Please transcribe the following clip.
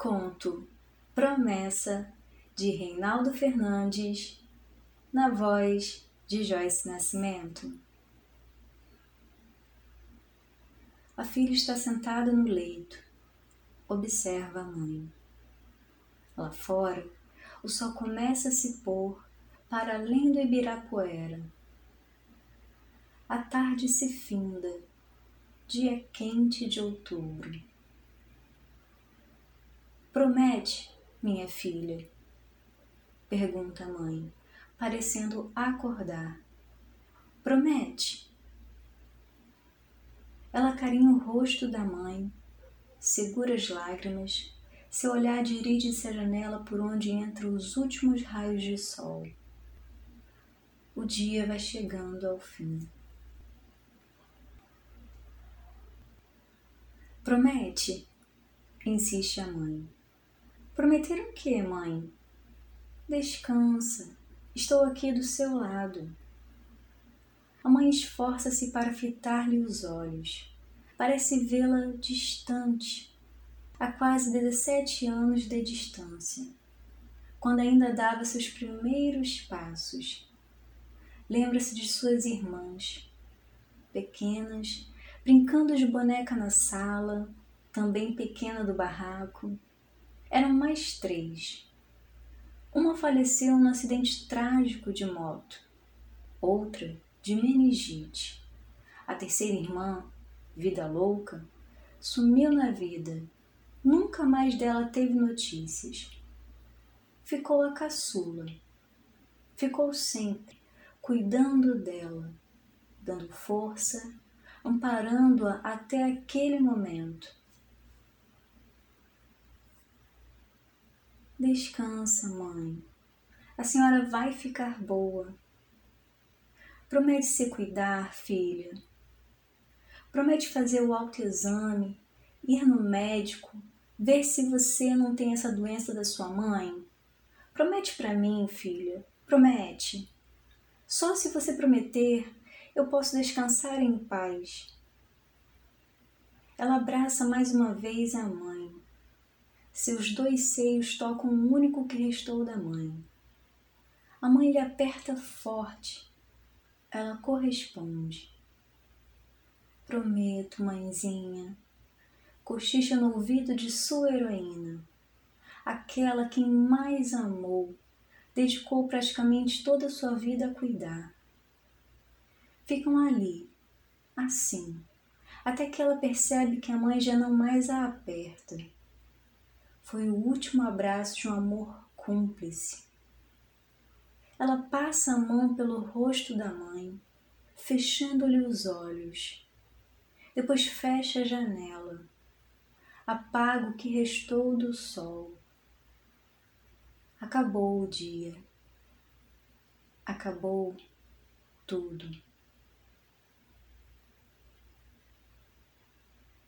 Conto Promessa de Reinaldo Fernandes, na voz de Joyce Nascimento. A filha está sentada no leito, observa a mãe. Lá fora, o sol começa a se pôr para além do Ibirapuera. A tarde se finda, dia quente de outubro. Promete, minha filha? Pergunta a mãe, parecendo acordar. Promete? Ela carinha o rosto da mãe, segura as lágrimas, seu olhar dirige-se à janela por onde entram os últimos raios de sol. O dia vai chegando ao fim. Promete, insiste a mãe. Prometer o que, mãe? Descansa, estou aqui do seu lado. A mãe esforça-se para fitar-lhe os olhos. Parece vê-la distante, a quase 17 anos de distância, quando ainda dava seus primeiros passos. Lembra-se de suas irmãs, pequenas, brincando de boneca na sala, também pequena do barraco eram mais três. Uma faleceu num acidente trágico de moto, outra de meningite. A terceira irmã, vida louca, sumiu na vida. Nunca mais dela teve notícias. Ficou a caçula. Ficou sempre cuidando dela, dando força, amparando-a até aquele momento Descansa, mãe. A senhora vai ficar boa. Promete se cuidar, filha. Promete fazer o autoexame, ir no médico, ver se você não tem essa doença da sua mãe. Promete para mim, filha. Promete. Só se você prometer, eu posso descansar em paz. Ela abraça mais uma vez a mãe. Seus dois seios tocam o único que restou da mãe. A mãe lhe aperta forte. Ela corresponde. Prometo, mãezinha. Cochicha no ouvido de sua heroína. Aquela quem mais amou, dedicou praticamente toda a sua vida a cuidar. Ficam ali, assim, até que ela percebe que a mãe já não mais a aperta foi o último abraço de um amor cúmplice. Ela passa a mão pelo rosto da mãe, fechando-lhe os olhos. Depois fecha a janela, apaga o que restou do sol. Acabou o dia. Acabou tudo.